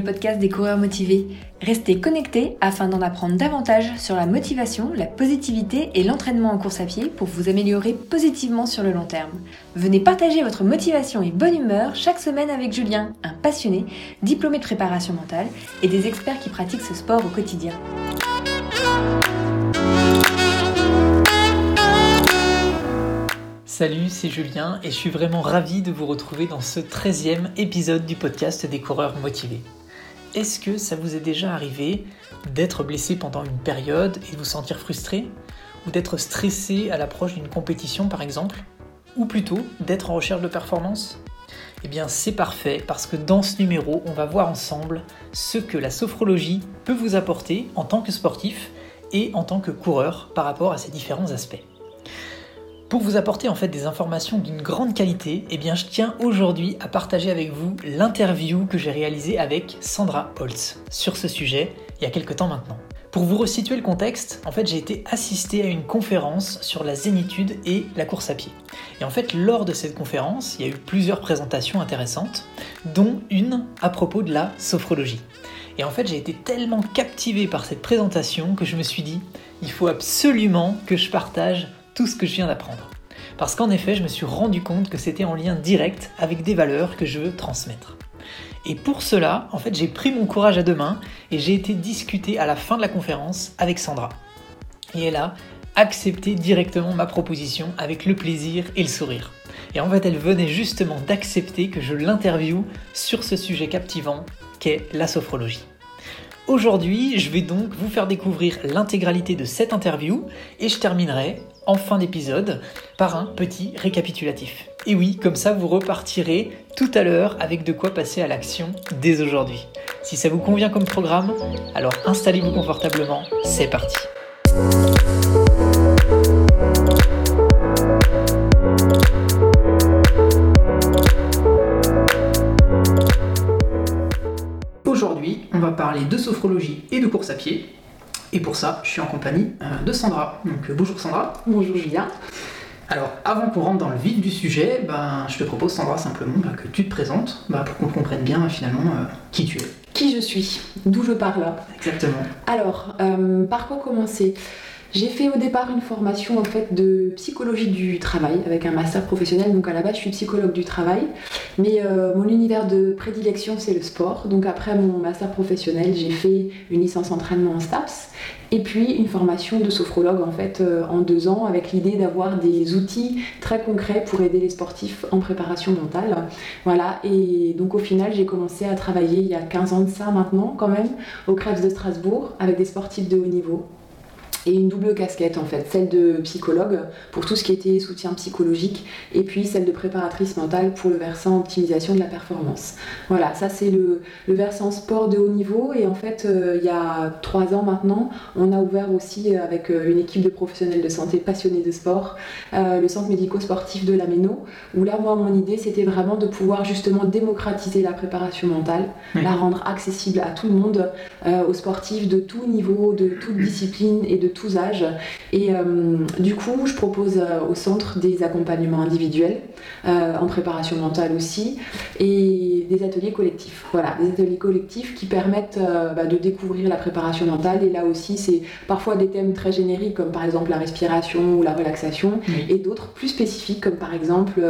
podcast des coureurs motivés. Restez connectés afin d'en apprendre davantage sur la motivation, la positivité et l'entraînement en course à pied pour vous améliorer positivement sur le long terme. Venez partager votre motivation et bonne humeur chaque semaine avec Julien, un passionné, diplômé de préparation mentale et des experts qui pratiquent ce sport au quotidien. Salut, c'est Julien et je suis vraiment ravi de vous retrouver dans ce 13e épisode du podcast des coureurs motivés. Est-ce que ça vous est déjà arrivé d'être blessé pendant une période et de vous sentir frustré Ou d'être stressé à l'approche d'une compétition par exemple Ou plutôt d'être en recherche de performance? Eh bien c'est parfait parce que dans ce numéro on va voir ensemble ce que la sophrologie peut vous apporter en tant que sportif et en tant que coureur par rapport à ces différents aspects. Pour vous apporter en fait des informations d'une grande qualité, eh je tiens aujourd'hui à partager avec vous l'interview que j'ai réalisée avec Sandra Holtz sur ce sujet il y a quelques temps maintenant. Pour vous resituer le contexte, en fait j'ai été assisté à une conférence sur la zénitude et la course à pied. Et en fait lors de cette conférence, il y a eu plusieurs présentations intéressantes, dont une à propos de la sophrologie. Et en fait j'ai été tellement captivé par cette présentation que je me suis dit, il faut absolument que je partage tout ce que je viens d'apprendre. Parce qu'en effet, je me suis rendu compte que c'était en lien direct avec des valeurs que je veux transmettre. Et pour cela, en fait, j'ai pris mon courage à deux mains et j'ai été discuter à la fin de la conférence avec Sandra. Et elle a accepté directement ma proposition avec le plaisir et le sourire. Et en fait, elle venait justement d'accepter que je l'interviewe sur ce sujet captivant qu'est la sophrologie. Aujourd'hui, je vais donc vous faire découvrir l'intégralité de cette interview et je terminerai en fin d'épisode par un petit récapitulatif. Et oui, comme ça vous repartirez tout à l'heure avec de quoi passer à l'action dès aujourd'hui. Si ça vous convient comme programme, alors installez-vous confortablement, c'est parti. Parler de sophrologie et de course à pied. Et pour ça, je suis en compagnie euh, de Sandra. Donc euh, bonjour Sandra. Bonjour Julien. Alors, avant qu'on rentre dans le vif du sujet, ben, je te propose, Sandra, simplement bah, que tu te présentes bah, pour qu'on comprenne bien finalement euh, qui tu es. Qui je suis, d'où je parle. Exactement. Alors, par quoi commencer? J'ai fait au départ une formation en fait de psychologie du travail avec un master professionnel. Donc à la base, je suis psychologue du travail, mais mon univers de prédilection c'est le sport. Donc après mon master professionnel, j'ai fait une licence entraînement en STAPS et puis une formation de sophrologue en fait euh, en deux ans avec l'idée d'avoir des outils très concrets pour aider les sportifs en préparation mentale. Voilà, et donc au final j'ai commencé à travailler il y a 15 ans de ça maintenant quand même au Krebs de Strasbourg avec des sportifs de haut niveau et une double casquette en fait, celle de psychologue pour tout ce qui était soutien psychologique et puis celle de préparatrice mentale pour le versant optimisation de la performance. Voilà, ça c'est le, versant sport de haut niveau et en fait euh, il y a trois ans maintenant on a ouvert aussi euh, avec euh, une équipe de professionnels de santé passionnés de sport le centre médico-sportif de la Méno où là moi mon idée c'était vraiment de pouvoir justement démocratiser la préparation mentale, la rendre accessible à tout le monde, aux sportifs de tout niveau, de toute discipline et de tous âges. Et euh, du coup, je propose euh, au centre des accompagnements individuels, euh, en préparation mentale aussi, et des ateliers collectifs. Voilà, des ateliers collectifs qui permettent bah, de découvrir la préparation mentale. Et là aussi, c'est parfois des thèmes très génériques, comme par exemple la respiration ou la relaxation, et d'autres plus spécifiques, comme par exemple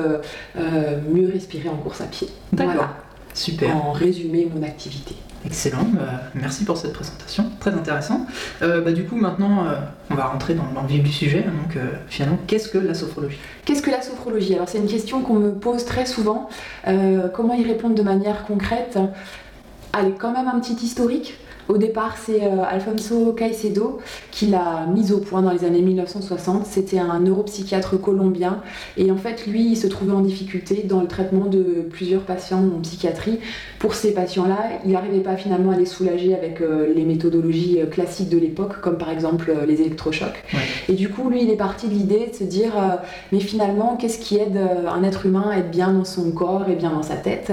mieux respirer en course à pied. D'accord. Super. En résumé, mon activité. Excellent, bah, merci pour cette présentation, très intéressant. Euh, bah, du coup, maintenant, euh, on va rentrer dans, le vif du sujet. Donc, euh, finalement, qu'est-ce que la sophrologie? Qu'est-ce que la sophrologie? Alors, c'est une question qu'on me pose très souvent. comment y répondre de manière concrète? Allez, quand même un petit historique. Au départ, c'est euh, Alfonso Caicedo qui l'a mise au point dans les années 1960. C'était un neuropsychiatre colombien et en fait, lui, il se trouvait en difficulté dans le traitement de plusieurs patients en psychiatrie. Pour ces patients-là, il n'arrivait pas finalement à les soulager avec euh, les méthodologies euh, classiques de l'époque, comme par exemple les électrochocs. Et du coup, lui, il est parti de l'idée de se dire, mais finalement, qu'est-ce qui aide un être humain à être bien dans son corps et bien dans sa tête?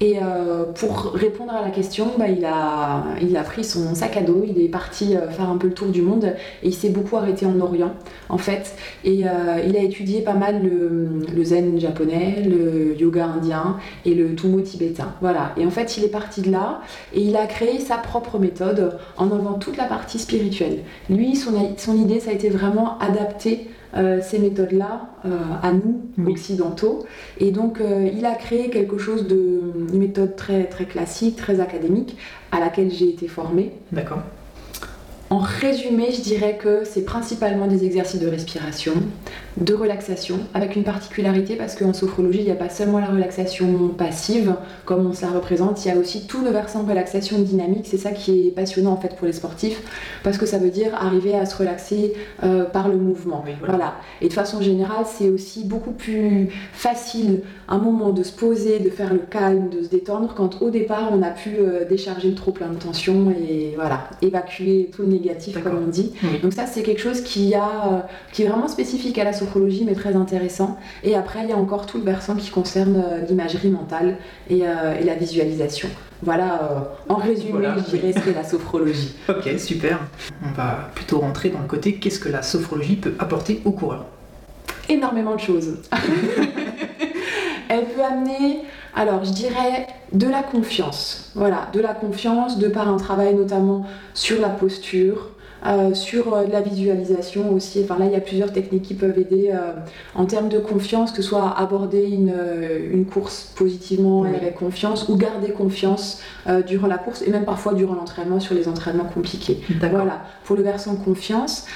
Et euh, pour répondre à la question, bah, il, a, il a pris son sac à dos, il est parti euh, faire un peu le tour du monde et il s'est beaucoup arrêté en Orient en fait. Et euh, il a étudié pas mal le, zen japonais, le yoga indien et le tumo tibétain. Voilà. Et en fait, il est parti de là et il a créé sa propre méthode en enlevant toute la partie spirituelle. Lui, son, son idée, ça a été vraiment adapter euh, ces méthodes-là euh, à nous, Oui. occidentaux. Et donc, euh, il a créé quelque chose de, une méthode très, très classique, très académique, à laquelle j'ai été formée. D'accord. En résumé, je dirais que c'est principalement des exercices de respiration, de relaxation, avec une particularité parce qu'en sophrologie, il n'y a pas seulement la relaxation passive, comme on se la représente, il y a aussi tout le versant relaxation dynamique. C'est ça qui est passionnant en fait pour les sportifs, parce que ça veut dire arriver à se relaxer euh, par le mouvement. Oui, voilà. Voilà. Et de façon générale, c'est aussi beaucoup plus facile un moment de se poser, de faire le calme, de se détendre, quand au départ on a pu euh, décharger le trop plein de tension et voilà, évacuer tout le négatif comme on dit. Oui. Donc ça c'est quelque chose qui, a, euh, qui est vraiment spécifique à la sophrologie mais très intéressant. Et après il y a encore tout le versant qui concerne euh, l'imagerie mentale et, euh, et la visualisation. Voilà, euh, en résumé, Voilà. je dirais ce qu'est la sophrologie. Ok, super. On va plutôt rentrer dans le côté qu'est-ce que la sophrologie peut apporter aux coureurs. énormément de choses. Elle peut amener, alors je dirais, de la confiance. Voilà, de la confiance de par un travail notamment sur la posture, euh, sur euh, de la visualisation aussi. Enfin là, il y a plusieurs techniques qui peuvent aider euh, en termes de confiance, que ce soit aborder une, une course positivement et Oui. avec confiance ou garder confiance durant la course et même parfois durant l'entraînement sur les entraînements compliqués. Voilà, pour le versant confiance.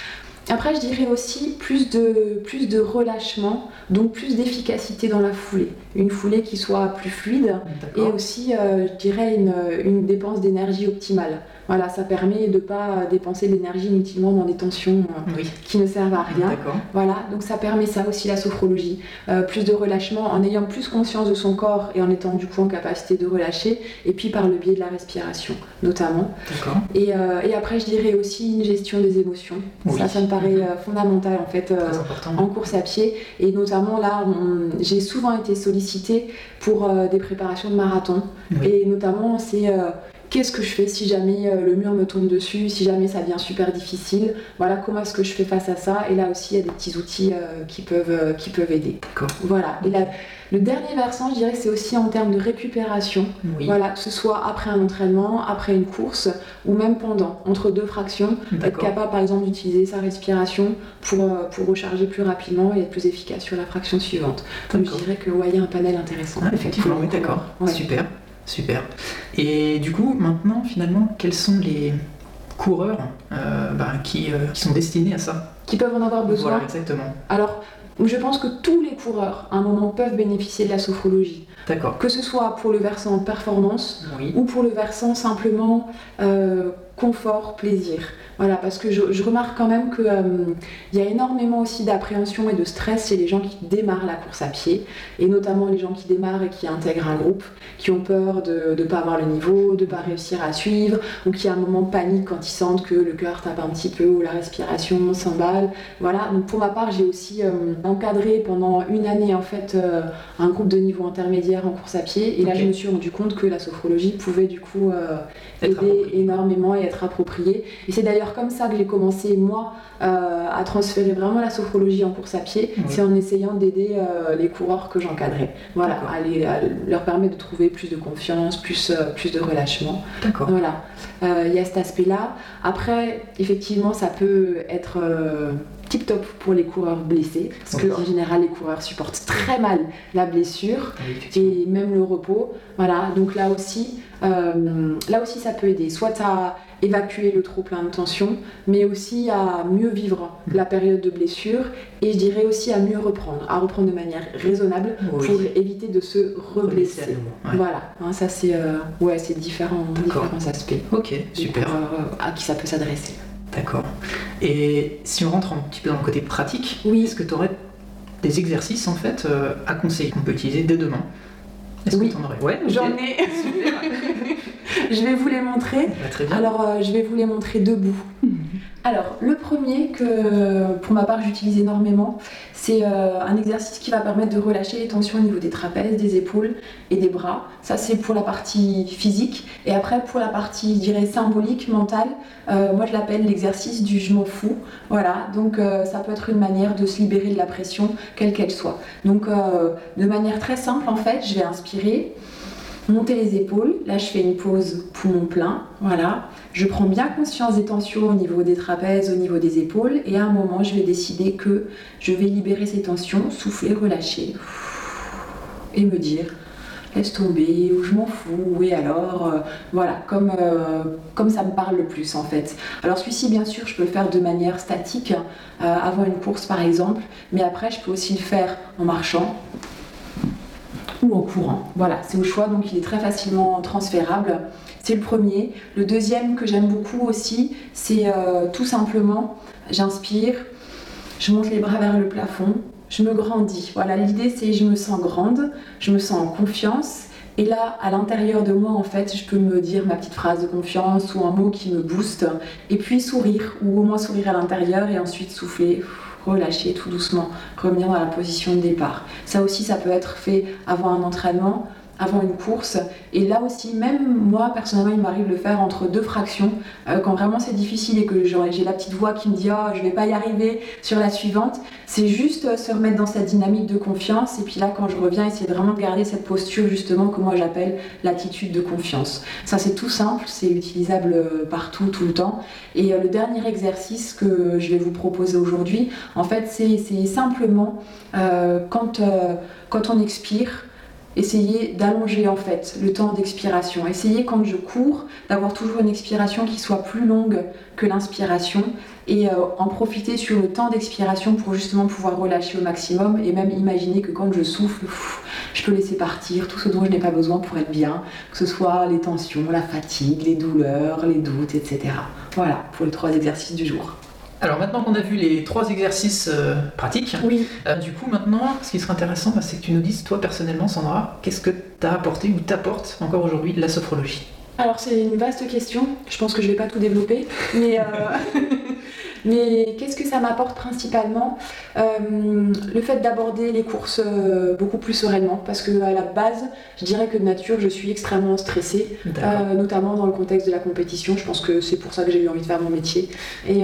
Après, je dirais aussi plus de, plus de relâchement, donc plus d'efficacité dans la foulée. Une foulée qui soit plus fluide et aussi, euh, je dirais, une, une dépense d'énergie optimale. Voilà, ça permet de ne pas dépenser de l'énergie inutilement dans des tensions euh, Oui. qui ne servent à rien. Voilà, donc ça permet ça aussi la sophrologie. Euh, plus de relâchement en ayant plus conscience de son corps et en étant du coup en capacité de relâcher, et puis par le biais de la respiration notamment. Et, et après, je dirais aussi une gestion des émotions. Oui. Ça, ça me paraît euh, fondamental en fait en course à pied. Et notamment là, j'ai souvent été sollicitée pour euh, des préparations de marathon. Oui. Et notamment, c'est euh, qu'est-ce que je fais si jamais euh, le mur me tombe dessus, si jamais ça devient super difficile? Voilà, comment est-ce que je fais face à ça? Et là aussi, il y a des petits outils euh, qui, peuvent, euh, qui peuvent aider. D'accord. Voilà. Et la- le dernier versant, je dirais que c'est aussi en termes de récupération. Oui. Voilà, que ce soit après un entraînement, après une course ou même pendant, entre deux fractions, être capable par exemple d'utiliser sa respiration pour, pour recharger plus rapidement et être plus efficace sur la fraction suivante. Donc je dirais que ouais, il y a un panel intéressant. Ah, effectivement, oui, d'accord. Ouais. Super, super. Et du coup, maintenant, finalement, quels sont les coureurs euh, bah, qui, euh, qui sont destinés à ça? Qui peuvent en avoir besoin. Voilà, exactement. Alors, je pense que tous les coureurs, à un moment, peuvent bénéficier de la sophrologie. D'accord. Que ce soit pour le versant performance Oui. ou pour le versant simplement euh, confort, plaisir. Voilà, parce que je, je remarque quand même qu'il y a énormément aussi d'appréhension et de stress chez les gens qui démarrent la course à pied, et notamment les gens qui démarrent et qui intègrent un groupe, qui ont peur de ne pas avoir le niveau, de ne pas réussir à suivre, ou qui à un moment paniquent quand ils sentent que le cœur tape un petit peu ou la respiration s'emballe. Voilà, donc pour ma part, j'ai aussi euh, encadré pendant une année en fait euh, un groupe de niveau intermédiaire en course à pied, et là je me suis rendu compte que la sophrologie pouvait du coup euh, aider énormément et être appropriée. Et c'est d'ailleurs comme ça que j'ai commencé moi euh, à transférer vraiment la sophrologie en course à pied, c'est en essayant d'aider euh, les coureurs que j'encadrais. Voilà, à, les- à leur permettre de trouver plus de confiance, plus, euh, plus de relâchement. D'accord. Voilà, il y a cet aspect-là. Après, effectivement, ça peut être tip top pour les coureurs blessés, parce Oui. qu'en général, les coureurs supportent très mal la blessure Oui, et même le repos. Voilà, donc là aussi, euh, là aussi ça peut aider, soit à évacuer le trop plein de tension, mais aussi à mieux vivre la période de blessure et je dirais aussi à mieux reprendre, à reprendre de manière raisonnable Oui. pour éviter de se Reblesser. Ouais. Voilà, hein, ça c'est euh, ouais, c'est différents, différents aspects Ok, super. euh, à qui ça peut s'adresser. D'accord. Et si on rentre un petit peu dans le côté pratique, Oui. est-ce que tu aurais des exercices en fait euh, à conseiller qu'on peut utiliser dès demain? Est-ce Oui. que tu en aurais? Ouais. J'en ai. Je vais vous les montrer. Bah, très bien. Alors, euh, je vais vous les montrer debout. Alors, le premier que pour ma part j'utilise énormément, c'est euh, un exercice qui va permettre de relâcher les tensions au niveau des trapèzes, des épaules et des bras. Ça, c'est pour la partie physique. Et après, pour la partie, je dirais, symbolique, mentale, euh, moi je l'appelle l'exercice du je m'en fous. Voilà, donc euh, ça peut être une manière de se libérer de la pression, quelle qu'elle soit. Donc, de manière très simple, en fait, je vais inspirer monter les épaules. Là, je fais une pause poumon plein. Voilà. Je prends bien conscience des tensions au niveau des trapèzes, au niveau des épaules. Et à un moment, je vais décider que je vais libérer ces tensions, souffler, relâcher. Et me dire, laisse tomber, ou je m'en fous, et alors, euh, voilà, comme, euh, comme ça me parle le plus en fait. Alors celui-ci, bien sûr, je peux le faire de manière statique, euh, avant une course par exemple, mais après, je peux aussi le faire en marchant, ou en courant. Voilà, c'est au choix, donc il est très facilement transférable. C'est le premier. Le deuxième que j'aime beaucoup aussi, c'est euh, tout simplement, j'inspire, je monte les bras vers le plafond, je me grandis. Voilà, l'idée c'est je me sens grande, je me sens en confiance. Et là, à l'intérieur de moi, en fait, je peux me dire ma petite phrase de confiance ou un mot qui me booste. Et puis sourire, ou au moins sourire à l'intérieur et ensuite souffler relâcher tout doucement, revenir dans la position de départ. Ça aussi, ça peut être fait avant un entraînement, avant une course. Et là aussi, même moi, personnellement, il m'arrive de le faire entre deux fractions, euh, quand vraiment c'est difficile et que j'ai la petite voix qui me dit oh, je vais pas y arriver sur la suivante. C'est juste euh, se remettre dans cette dynamique de confiance. Et puis là, quand je reviens, essayer vraiment de garder cette posture, justement, que moi j'appelle l'attitude de confiance. Ça, c'est tout simple, c'est utilisable euh, partout, tout le temps. Et le dernier exercice que je vais vous proposer aujourd'hui, en fait, c'est simplement quand, quand on expire, Essayez d'allonger en fait le temps d'expiration. Essayez quand je cours d'avoir toujours une expiration qui soit plus longue que l'inspiration et euh, en profiter sur le temps d'expiration pour justement pouvoir relâcher au maximum et même imaginer que quand je souffle, je peux laisser partir tout ce dont je n'ai pas besoin pour être bien, que ce soit les tensions, la fatigue, les douleurs, les doutes, etc. Voilà pour les trois exercices du jour. Alors maintenant qu'on a vu les trois exercices euh, pratiques, oui. Euh, du coup maintenant, ce qui serait intéressant, bah, c'est que tu nous dises, toi personnellement, Sandra, qu'est-ce que tu as apporté ou t'apportes encore aujourd'hui de la sophrologie? Alors c'est une vaste question, je pense que je ne vais pas tout développer, mais euh, Mais qu'est-ce que ça m'apporte principalement euh, Le fait d'aborder les courses euh, beaucoup plus sereinement, parce que à la base, je dirais que de nature, je suis extrêmement stressée, euh, notamment dans le contexte de la compétition. Je pense que c'est pour ça que j'ai eu envie de faire mon métier. Et,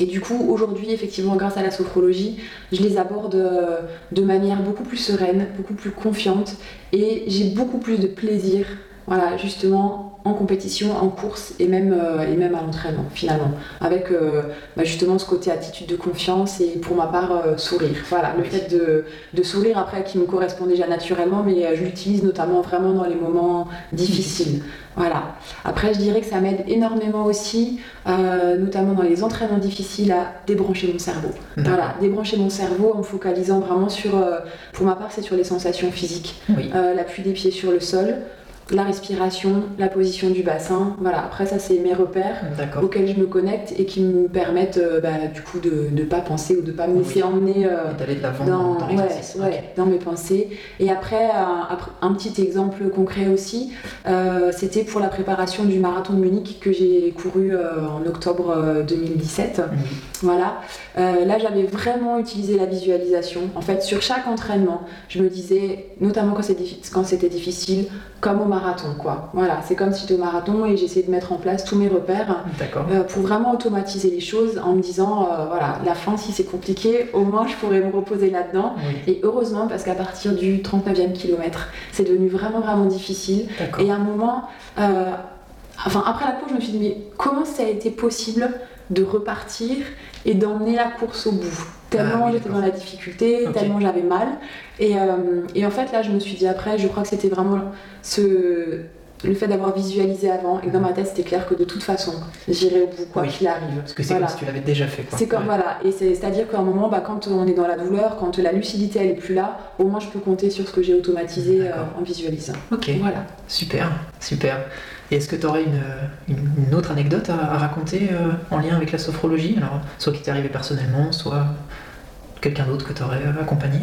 Et du coup, aujourd'hui, effectivement, grâce à la sophrologie, je les aborde de manière beaucoup plus sereine, beaucoup plus confiante, et j'ai beaucoup plus de plaisir, voilà, justement, en compétition, en course et même, euh, et même à l'entraînement finalement. Avec euh, bah, justement ce côté attitude de confiance et pour ma part euh, sourire. Voilà, le fait de, de, sourire après qui me correspond déjà naturellement mais je l'utilise notamment vraiment dans les moments difficiles. Voilà. Après je dirais que ça m'aide énormément aussi, notamment dans les entraînements difficiles à débrancher mon cerveau. Voilà, débrancher mon cerveau en me focalisant vraiment sur, pour ma part c'est sur les sensations physiques. L'appui des pieds sur le sol la respiration, la position du bassin. Voilà, après ça c'est mes repères auxquels je me connecte et qui me permettent euh, bah, du coup de ne pas penser ou de pas me laisser emmener euh, dans, dans, mes pensées. Et après, un, petit exemple concret aussi, euh, c'était pour la préparation du marathon de Munich que j'ai couru en octobre 2017. Voilà, là j'avais vraiment utilisé la visualisation. En fait, sur chaque entraînement, je me disais, notamment quand c'était difficile, comme au marathon, quoi. Voilà, c'est comme si j'étais au marathon et j'essayais de mettre en place tous mes repères euh, pour vraiment automatiser les choses en me disant, euh, voilà, la fin, si c'est compliqué, au moins je pourrais me reposer là-dedans. Et heureusement, parce qu'à partir du 39e kilomètre, c'est devenu vraiment, vraiment difficile. Et à un moment, euh, enfin, après la course, je me suis dit, mais comment ça a été possible de repartir et d'emmener la course au bout? Tellement ah j'étais dans la difficulté, tellement j'avais mal. Et, euh, et, en fait, là, je me suis dit après, je crois que c'était vraiment ce, le fait d'avoir visualisé avant et que dans ma tête, c'était clair que de toute façon, j'irai au bout, quoi qu'il arrive. Parce que c'est comme si tu l'avais déjà fait. C'est comme, voilà. Et c'est-à-dire qu'à un moment, bah, quand on est dans la douleur, quand la lucidité, elle est plus là, au moins, je peux compter sur ce que j'ai automatisé euh, en visualisant. Ok. Voilà. Super, super. Et est-ce que tu aurais une, une, autre anecdote à, raconter euh, en lien avec la sophrologie? Alors, soit qui t'est arrivé personnellement, soit quelqu'un d'autre que tu aurais accompagné?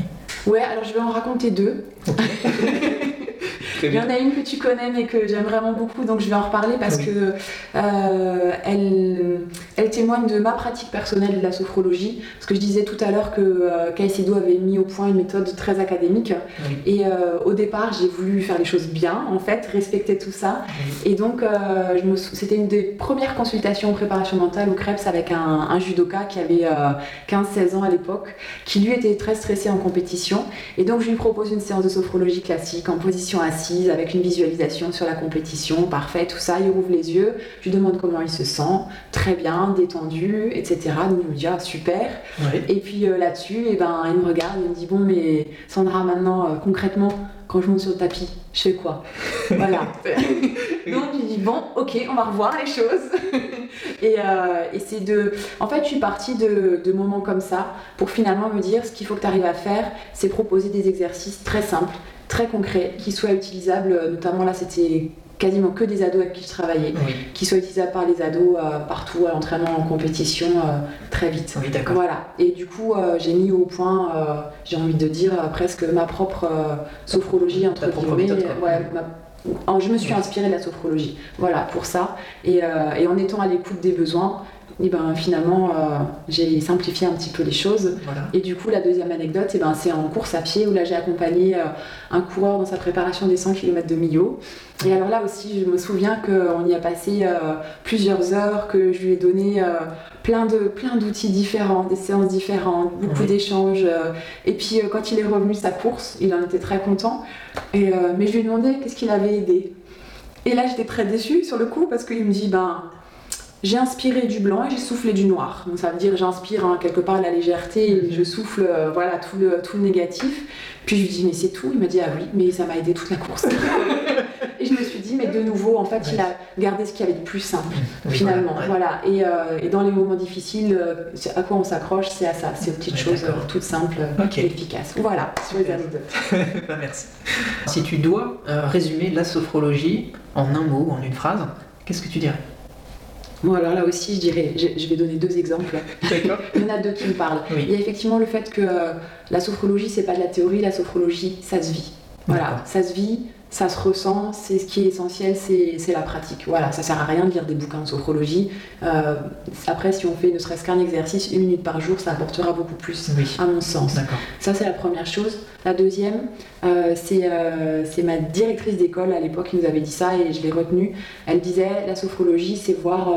Ouais, alors je vais en raconter deux. Il y en a une que tu connais mais que j'aime vraiment beaucoup, donc je vais en reparler parce que euh, elle, elle témoigne de ma pratique personnelle de la sophrologie. Parce que je disais tout à l'heure que euh, Caicedo avait mis au point une méthode très académique. Et euh, au départ, j'ai voulu faire les choses bien, en fait, respecter tout ça. Et donc, euh, c'était une des premières consultations en préparation mentale au Krebs avec un, un judoka qui avait 15-16 ans à l'époque, qui lui était très stressé en compétition. Et donc, je lui propose une séance de sophrologie classique en position assise avec une visualisation sur la compétition, parfait, tout ça. Il rouvre les yeux, je lui demande comment il se sent, très bien, détendu, etc. Donc, je me dis, ah, super. Et puis là-dessus, et eh ben, il me regarde, il me dit, bon, mais Sandra, maintenant, concrètement, quand je monte sur le tapis, je fais quoi? Voilà. Donc je dis bon, ok, on va revoir les choses. et, euh, et c'est de. En fait, je suis partie de, de, moments comme ça pour finalement me dire ce qu'il faut que tu arrives à faire, c'est proposer des exercices très simples, très concrets, qui soient utilisables. Notamment là, c'était quasiment que des ados avec qui je travaillais, qui soient utilisables par les ados euh, partout à l'entraînement, en compétition, euh, très vite. Oui, d'accord. Voilà. Et du coup, euh, j'ai mis au point, j'ai envie de dire, presque ma propre sophrologie, entre guillemets. Ouais, je me suis inspirée de la sophrologie, voilà, pour ça. Et, et en étant à l'écoute des besoins, et ben finalement euh, j'ai simplifié un petit peu les choses. Et du coup la deuxième anecdote, et ben, c'est en course à pied où là j'ai accompagné euh, un coureur dans sa préparation des 100 km de Millau. Et alors là aussi je me souviens qu'on y a passé euh, plusieurs heures, que je lui ai donné plein de plein d'outils différents, des séances différentes, beaucoup d'échanges. et puis quand il est revenu de sa course, il en était très content. Et, mais je lui ai demandé qu'est-ce qu'il avait aidé. Et là j'étais très déçue sur le coup parce qu'il me dit ben j'ai inspiré du blanc et j'ai soufflé du noir. Donc ça veut dire j'inspire hein, quelque part la légèreté et je souffle euh, voilà tout le, tout le négatif. Puis je lui dis mais c'est tout. Il m'a dit ah oui mais ça m'a aidé toute la course. et je me suis dit mais de nouveau en fait il a gardé ce qu'il y avait de plus simple finalement. Voilà, Et, euh, et, dans les moments difficiles euh, à quoi on s'accroche c'est à ça, ces petites choses toutes simples et efficaces. Voilà sur les anecdotes. Bah, merci. Si tu dois résumer la sophrologie en un mot ou en une phrase, qu'est-ce que tu dirais? Bon, alors là aussi, je dirais, je, vais donner deux exemples. Il y en a deux qui me parlent. Il y a effectivement le fait que la sophrologie, c'est pas de la théorie, la sophrologie, ça se vit. Voilà, ça se vit, ça se ressent, c'est ce qui est essentiel, c'est la pratique. Voilà, ça sert à rien de lire des bouquins de sophrologie. Euh, après, si on fait ne serait-ce qu'un exercice, une minute par jour, ça apportera beaucoup plus, à mon sens. Ça, c'est la première chose. La deuxième, euh, euh, c'est ma directrice d'école à l'époque qui nous avait dit ça et je l'ai retenu. Elle disait la sophrologie, c'est voir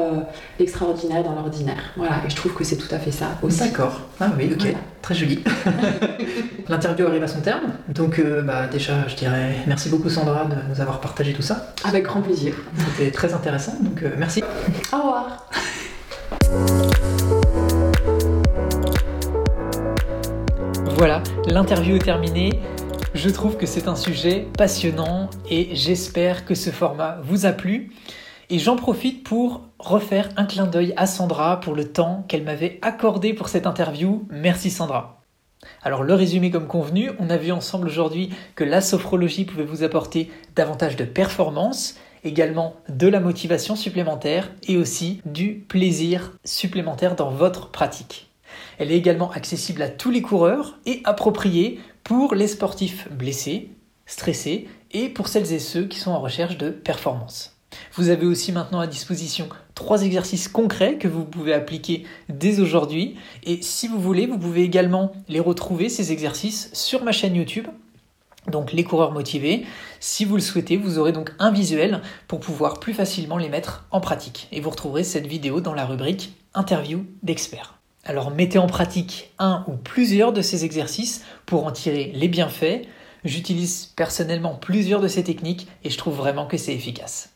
l'extraordinaire dans l'ordinaire. Voilà, et je trouve que c'est tout à fait ça aussi. D'accord. Ah oui, ok. Très joli. L'interview arrive à son terme, donc bah, déjà, je dirais merci beaucoup Sandra de nous avoir partagé tout ça. Avec grand plaisir. C'était très intéressant, donc merci. Au revoir. Voilà, l'interview est terminée. Je trouve que c'est un sujet passionnant et j'espère que ce format vous a plu. Et j'en profite pour refaire un clin d'œil à Sandra pour le temps qu'elle m'avait accordé pour cette interview. Merci Sandra. Alors le résumé comme convenu, on a vu ensemble aujourd'hui que la sophrologie pouvait vous apporter davantage de performance, également de la motivation supplémentaire et aussi du plaisir supplémentaire dans votre pratique. Elle est également accessible à tous les coureurs et appropriée pour les sportifs blessés, stressés et pour celles et ceux qui sont en recherche de performance. Vous avez aussi maintenant à disposition trois exercices concrets que vous pouvez appliquer dès aujourd'hui. Et si vous voulez, vous pouvez également les retrouver, ces exercices, sur ma chaîne YouTube. Donc les coureurs motivés, si vous le souhaitez, vous aurez donc un visuel pour pouvoir plus facilement les mettre en pratique. Et vous retrouverez cette vidéo dans la rubrique Interview d'experts. Alors mettez en pratique un ou plusieurs de ces exercices pour en tirer les bienfaits. J'utilise personnellement plusieurs de ces techniques et je trouve vraiment que c'est efficace.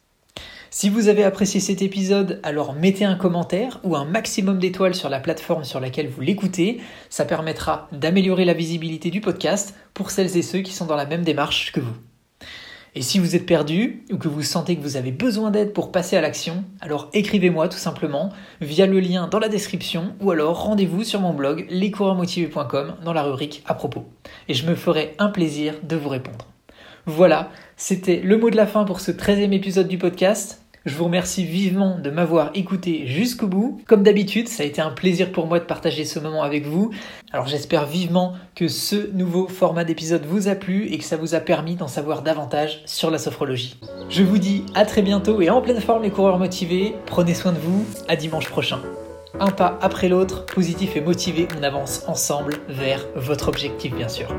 Si vous avez apprécié cet épisode, alors mettez un commentaire ou un maximum d'étoiles sur la plateforme sur laquelle vous l'écoutez. Ça permettra d'améliorer la visibilité du podcast pour celles et ceux qui sont dans la même démarche que vous. Et si vous êtes perdu ou que vous sentez que vous avez besoin d'aide pour passer à l'action, alors écrivez-moi tout simplement via le lien dans la description ou alors rendez-vous sur mon blog lescoureursmotivés.com dans la rubrique à propos. Et je me ferai un plaisir de vous répondre. Voilà, c'était le mot de la fin pour ce 13e épisode du podcast. Je vous remercie vivement de m'avoir écouté jusqu'au bout. Comme d'habitude, ça a été un plaisir pour moi de partager ce moment avec vous. Alors j'espère vivement que ce nouveau format d'épisode vous a plu et que ça vous a permis d'en savoir davantage sur la sophrologie. Je vous dis à très bientôt et en pleine forme les coureurs motivés. Prenez soin de vous. À dimanche prochain. Un pas après l'autre, positif et motivé, on avance ensemble vers votre objectif bien sûr.